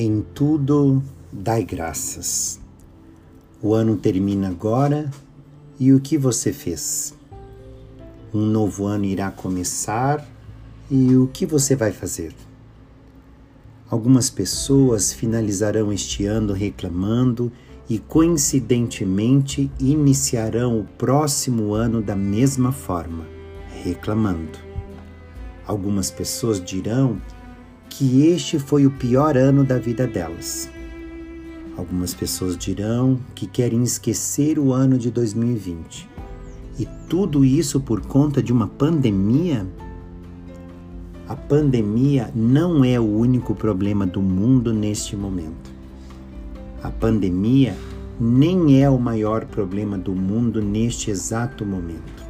Em tudo dai graças. O ano termina agora e o que você fez? Um novo ano irá começar e o que você vai fazer? Algumas pessoas finalizarão este ano reclamando e, coincidentemente, iniciarão o próximo ano da mesma forma, reclamando. Algumas pessoas dirão que este foi o pior ano da vida delas. Algumas pessoas dirão que querem esquecer o ano de 2020. E tudo isso por conta de uma pandemia? A pandemia não é o único problema do mundo neste momento. A pandemia nem é o maior problema do mundo neste exato momento.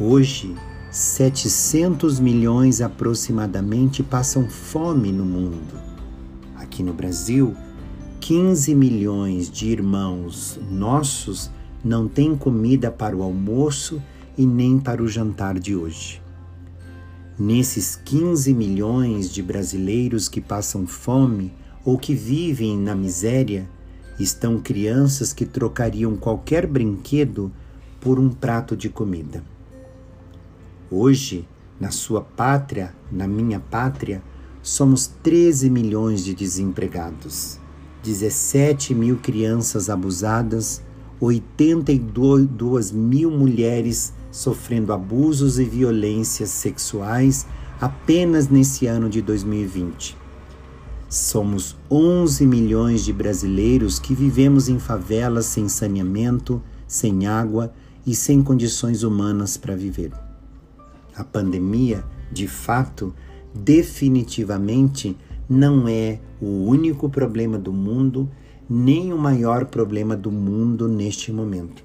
Hoje, 700 milhões aproximadamente passam fome no mundo. Aqui no Brasil, 15 milhões de irmãos nossos não têm comida para o almoço e nem para o jantar de hoje. Nesses 15 milhões de brasileiros que passam fome ou que vivem na miséria, estão crianças que trocariam qualquer brinquedo por um prato de comida. Hoje, na sua pátria, na minha pátria, somos 13 milhões de desempregados, 17 mil crianças abusadas, 82 mil mulheres sofrendo abusos e violências sexuais apenas nesse ano de 2020. Somos 11 milhões de brasileiros que vivemos em favelas sem saneamento, sem água e sem condições humanas para viver. A pandemia, de fato, definitivamente não é o único problema do mundo, nem o maior problema do mundo neste momento.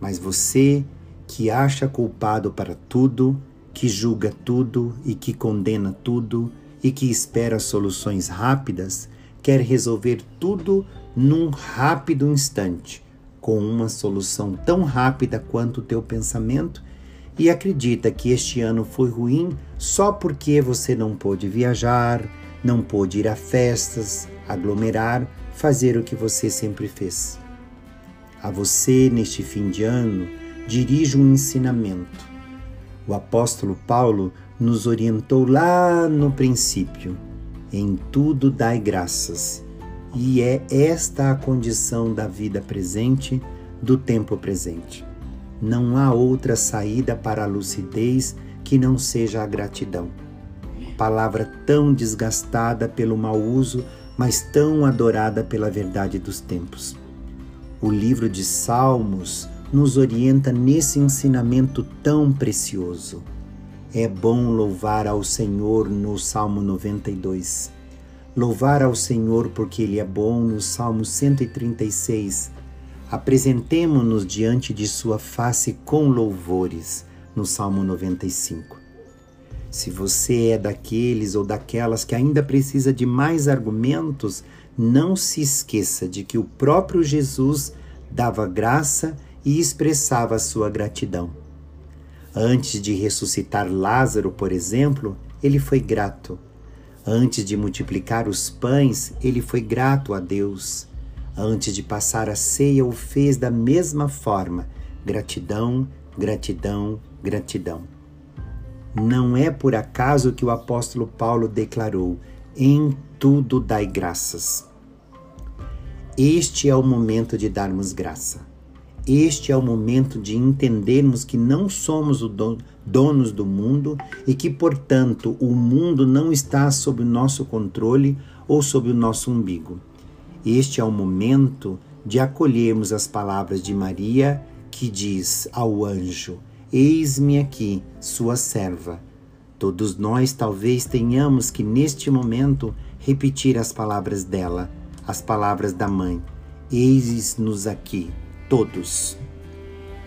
Mas você que acha culpado para tudo, que julga tudo e que condena tudo e que espera soluções rápidas, quer resolver tudo num rápido instante, com uma solução tão rápida quanto o teu pensamento e acredita que este ano foi ruim só porque você não pôde viajar, não pôde ir a festas, aglomerar, fazer o que você sempre fez. A você, neste fim de ano, dirijo um ensinamento. O apóstolo Paulo nos orientou lá no princípio: em tudo dai graças. E é esta a condição da vida presente, do tempo presente. Não há outra saída para a lucidez que não seja a gratidão. Palavra tão desgastada pelo mau uso, mas tão adorada pela verdade dos tempos. O livro de Salmos nos orienta nesse ensinamento tão precioso. É bom louvar ao Senhor no Salmo 92. Louvar ao Senhor porque Ele é bom no Salmo 136 Apresentemo-nos diante de Sua face com louvores, no Salmo 95. Se você é daqueles ou daquelas que ainda precisa de mais argumentos, não se esqueça de que o próprio Jesus dava graça e expressava sua gratidão. Antes de ressuscitar Lázaro, por exemplo, ele foi grato. Antes de multiplicar os pães, ele foi grato a Deus. Antes de passar a ceia, o fez da mesma forma. Gratidão, gratidão, gratidão. Não é por acaso que o apóstolo Paulo declarou: em tudo dai graças. Este é o momento de darmos graça. Este é o momento de entendermos que não somos os donos do mundo e que, portanto, o mundo não está sob o nosso controle ou sob o nosso umbigo. Este é o momento de acolhermos as palavras de Maria, que diz ao anjo: Eis-me aqui, sua serva. Todos nós talvez tenhamos que neste momento repetir as palavras dela, as palavras da mãe. Eis-nos aqui, todos.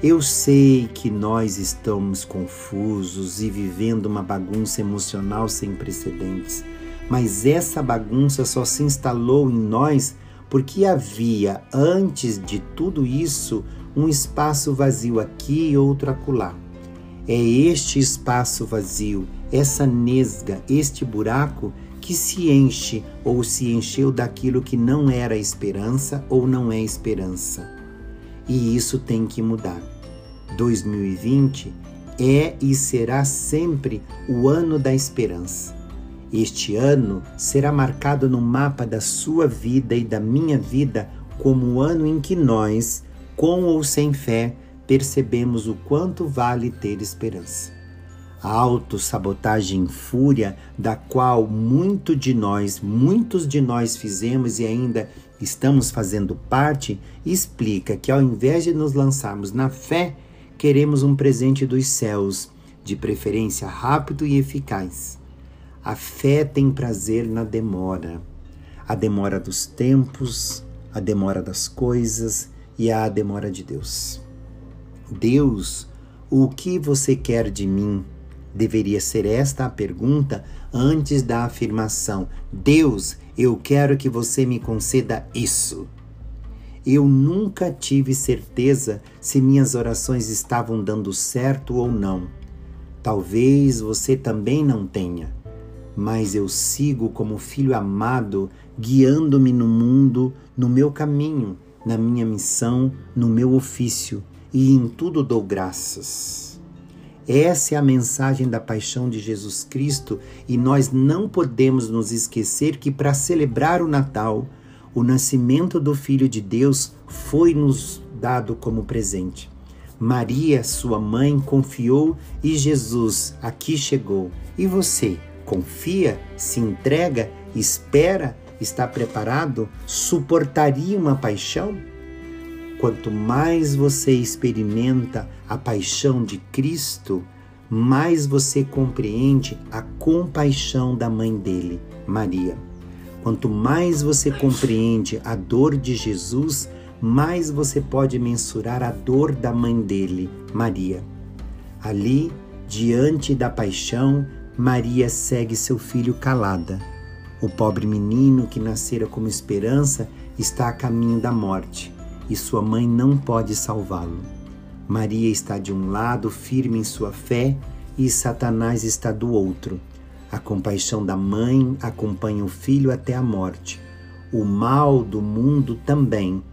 Eu sei que nós estamos confusos e vivendo uma bagunça emocional sem precedentes, mas essa bagunça só se instalou em nós porque havia, antes de tudo isso, um espaço vazio aqui e outro acolá. É este espaço vazio, essa nesga, este buraco que se enche ou se encheu daquilo que não era esperança ou não é esperança. E isso tem que mudar. 2020 é e será sempre o ano da esperança. Este ano será marcado no mapa da sua vida e da minha vida como o ano em que nós, com ou sem fé, percebemos o quanto vale ter esperança. A autossabotagem fúria da qual muito de nós, muitos de nós fizemos e ainda estamos fazendo parte, explica que ao invés de nos lançarmos na fé, queremos um presente dos céus, de preferência rápido e eficaz. A fé tem prazer na demora, a demora dos tempos, a demora das coisas e a demora de Deus. Deus, o que você quer de mim? Deveria ser esta a pergunta antes da afirmação: Deus, eu quero que você me conceda isso. Eu nunca tive certeza se minhas orações estavam dando certo ou não. Talvez você também não tenha mas eu sigo como filho amado, guiando-me no mundo, no meu caminho, na minha missão, no meu ofício, e em tudo dou graças. Essa é a mensagem da paixão de Jesus Cristo e nós não podemos nos esquecer que para celebrar o Natal, o nascimento do Filho de Deus foi nos dado como presente. Maria, sua mãe, confiou e Jesus aqui chegou. E você? Confia, se entrega, espera, está preparado, suportaria uma paixão? Quanto mais você experimenta a paixão de Cristo, mais você compreende a compaixão da mãe dele, Maria. Quanto mais você compreende a dor de Jesus, mais você pode mensurar a dor da mãe dele, Maria. Ali, diante da paixão, Maria segue seu filho calada. O pobre menino que nascera como esperança está a caminho da morte e sua mãe não pode salvá-lo. Maria está de um lado, firme em sua fé, e Satanás está do outro. A compaixão da mãe acompanha o filho até a morte. O mal do mundo também.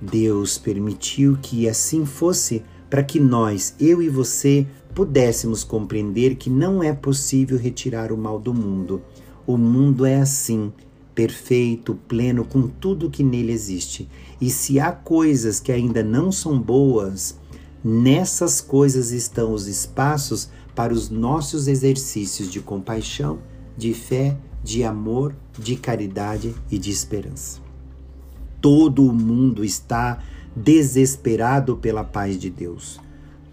Deus permitiu que assim fosse para que nós, eu e você, pudéssemos compreender que não é possível retirar o mal do mundo. O mundo é assim, perfeito, pleno, com tudo que nele existe. E se há coisas que ainda não são boas, nessas coisas estão os espaços para os nossos exercícios de compaixão, de fé, de amor, de caridade e de esperança. Todo o mundo está desesperado pela paz de Deus.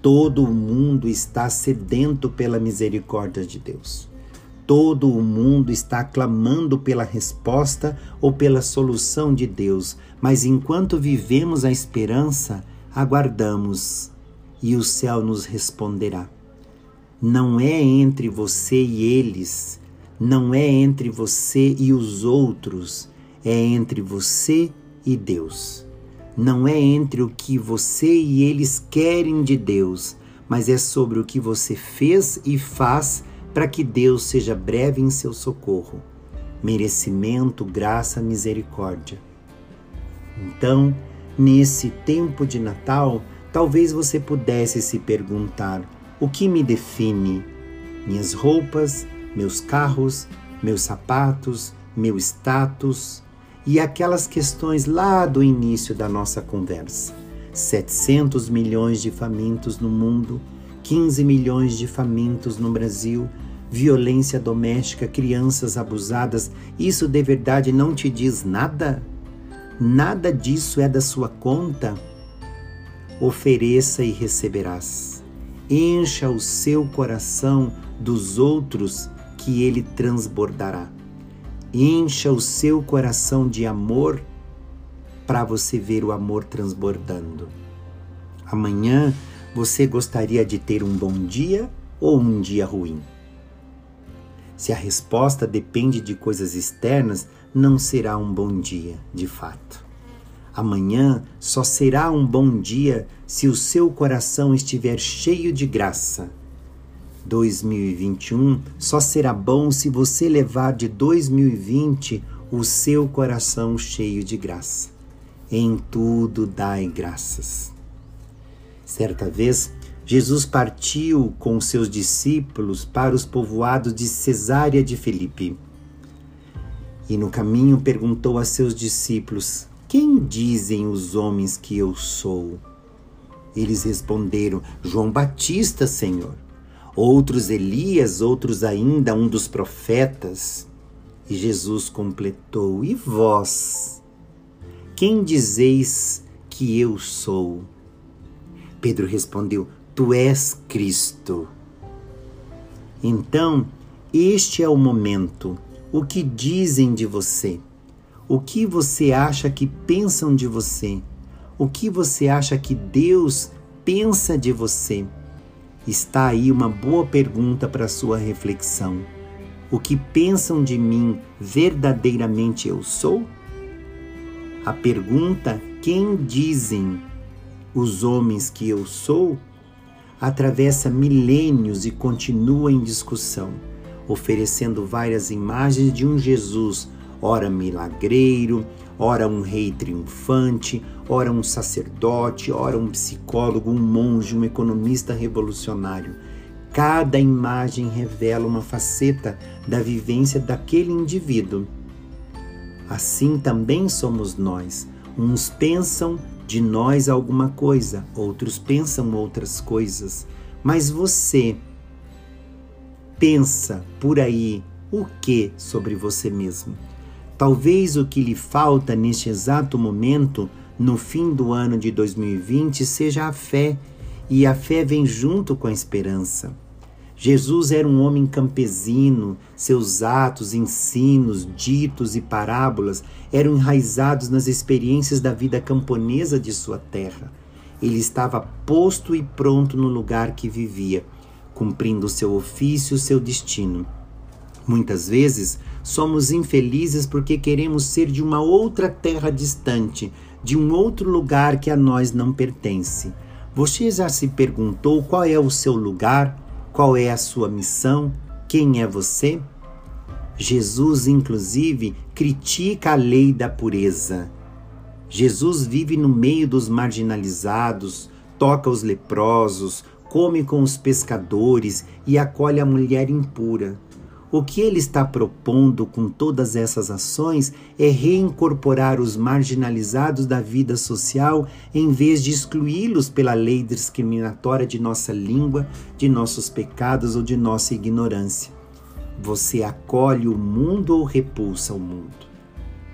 Todo o mundo está sedento pela misericórdia de Deus. Todo o mundo está clamando pela resposta ou pela solução de Deus, mas enquanto vivemos a esperança, aguardamos e o céu nos responderá. Não é entre você e eles, não é entre você e os outros, é entre você e Deus não é entre o que você e eles querem de Deus, mas é sobre o que você fez e faz para que Deus seja breve em seu socorro. Merecimento, graça, misericórdia. Então, nesse tempo de Natal, talvez você pudesse se perguntar: o que me define? Minhas roupas, meus carros, meus sapatos, meu status, e aquelas questões lá do início da nossa conversa. 700 milhões de famintos no mundo, 15 milhões de famintos no Brasil, violência doméstica, crianças abusadas, isso de verdade não te diz nada? Nada disso é da sua conta? Ofereça e receberás. Encha o seu coração dos outros que ele transbordará. Encha o seu coração de amor para você ver o amor transbordando. Amanhã você gostaria de ter um bom dia ou um dia ruim? Se a resposta depende de coisas externas, não será um bom dia, de fato. Amanhã só será um bom dia se o seu coração estiver cheio de graça. 2021 só será bom se você levar de 2020 o seu coração cheio de graça. Em tudo dai graças. Certa vez, Jesus partiu com seus discípulos para os povoados de Cesária de Filipe. E no caminho perguntou a seus discípulos: Quem dizem os homens que eu sou? Eles responderam: João Batista, Senhor. Outros Elias, outros ainda um dos profetas. E Jesus completou: E vós? Quem dizeis que eu sou? Pedro respondeu: Tu és Cristo. Então, este é o momento. O que dizem de você? O que você acha que pensam de você? O que você acha que Deus pensa de você? Está aí uma boa pergunta para sua reflexão. O que pensam de mim verdadeiramente eu sou? A pergunta: quem dizem os homens que eu sou? atravessa milênios e continua em discussão, oferecendo várias imagens de um Jesus, ora milagreiro, ora um rei triunfante, ora um sacerdote, ora um psicólogo, um monge, um economista revolucionário. Cada imagem revela uma faceta da vivência daquele indivíduo. Assim também somos nós. Uns pensam de nós alguma coisa, outros pensam outras coisas, mas você pensa por aí o que sobre você mesmo? Talvez o que lhe falta neste exato momento, no fim do ano de 2020, seja a fé, e a fé vem junto com a esperança. Jesus era um homem campesino, seus atos, ensinos, ditos e parábolas eram enraizados nas experiências da vida camponesa de sua terra. Ele estava posto e pronto no lugar que vivia, cumprindo seu ofício, seu destino. Muitas vezes somos infelizes porque queremos ser de uma outra terra distante, de um outro lugar que a nós não pertence. Você já se perguntou qual é o seu lugar? Qual é a sua missão? Quem é você? Jesus, inclusive, critica a lei da pureza. Jesus vive no meio dos marginalizados, toca os leprosos, come com os pescadores e acolhe a mulher impura. O que ele está propondo com todas essas ações é reincorporar os marginalizados da vida social em vez de excluí-los pela lei discriminatória de nossa língua, de nossos pecados ou de nossa ignorância. Você acolhe o mundo ou repulsa o mundo?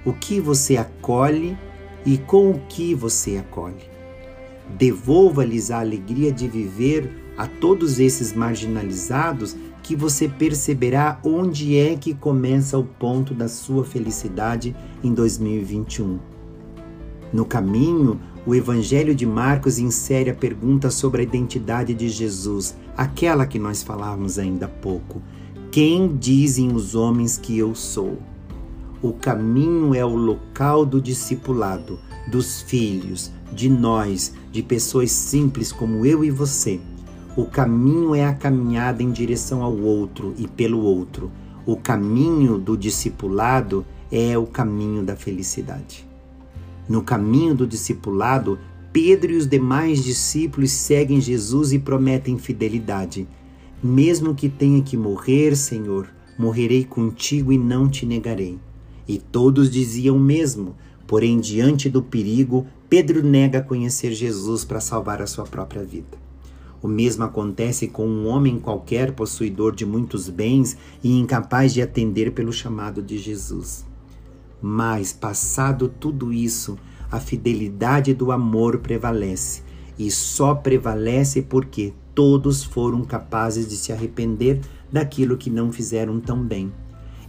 O que você acolhe e com o que você acolhe? Devolva-lhes a alegria de viver a todos esses marginalizados que você perceberá onde é que começa o ponto da sua felicidade em 2021. No caminho, o Evangelho de Marcos insere a pergunta sobre a identidade de Jesus, aquela que nós falávamos ainda há pouco. Quem dizem os homens que eu sou? O caminho é o local do discipulado, dos filhos, de nós, de pessoas simples como eu e você o caminho é a caminhada em direção ao outro e pelo outro. O caminho do discipulado é o caminho da felicidade. No caminho do discipulado, Pedro e os demais discípulos seguem Jesus e prometem fidelidade. Mesmo que tenha que morrer, Senhor, morrerei contigo e não te negarei. E todos diziam o mesmo, porém, diante do perigo, Pedro nega conhecer Jesus para salvar a sua própria vida. O mesmo acontece com um homem qualquer possuidor de muitos bens e incapaz de atender pelo chamado de Jesus. Mas, passado tudo isso, a fidelidade do amor prevalece, e só prevalece porque todos foram capazes de se arrepender daquilo que não fizeram tão bem.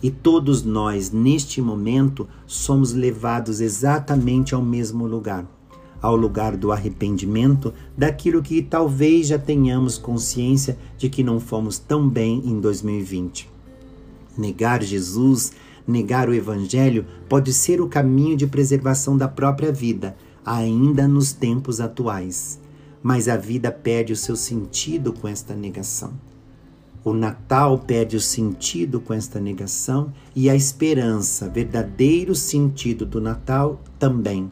E todos nós, neste momento, somos levados exatamente ao mesmo lugar ao lugar do arrependimento daquilo que talvez já tenhamos consciência de que não fomos tão bem em 2020. Negar Jesus, negar o Evangelho, pode ser o caminho de preservação da própria vida, ainda nos tempos atuais. Mas a vida perde o seu sentido com esta negação. O Natal perde o sentido com esta negação e a esperança, verdadeiro sentido do Natal, também.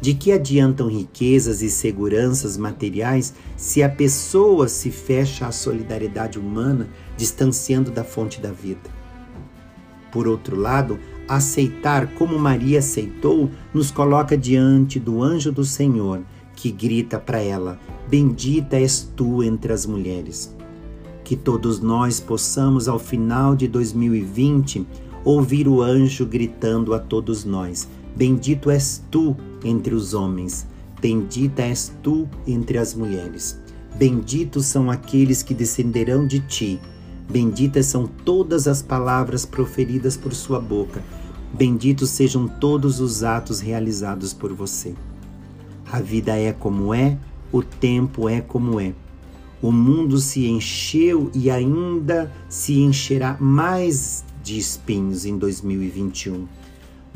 De que adiantam riquezas e seguranças materiais se a pessoa se fecha à solidariedade humana, distanciando da fonte da vida? Por outro lado, aceitar como Maria aceitou nos coloca diante do anjo do Senhor, que grita para ela: Bendita és tu entre as mulheres. Que todos nós possamos, ao final de 2020, ouvir o anjo gritando a todos nós: Bendito és tu entre os homens, bendita és tu entre as mulheres. Benditos são aqueles que descenderão de ti. Benditas são todas as palavras proferidas por sua boca. Benditos sejam todos os atos realizados por você. A vida é como é, o tempo é como é. O mundo se encheu e ainda se encherá mais de espinhos em 2021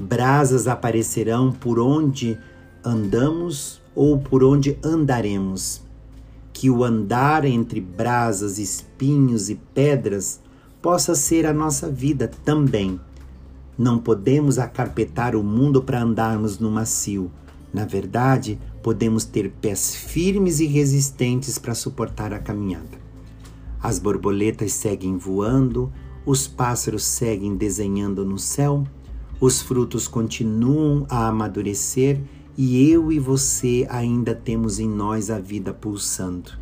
brasas aparecerão por onde andamos ou por onde andaremos. Que o andar entre brasas, espinhos e pedras possa ser a nossa vida também. Não podemos acarpetar o mundo para andarmos no macio. Na verdade, podemos ter pés firmes e resistentes para suportar a caminhada. As borboletas seguem voando, os pássaros seguem desenhando no céu os frutos continuam a amadurecer e eu e você ainda temos em nós a vida pulsando.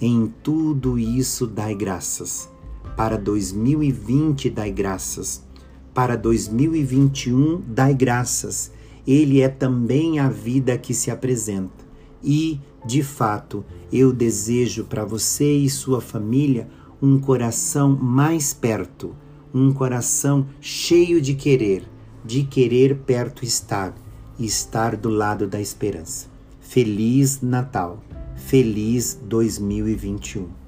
Em tudo isso, dai graças. Para 2020, dai graças. Para 2021, dai graças. Ele é também a vida que se apresenta. E, de fato, eu desejo para você e sua família um coração mais perto, um coração cheio de querer de querer perto estar e estar do lado da esperança. Feliz Natal! Feliz 2021!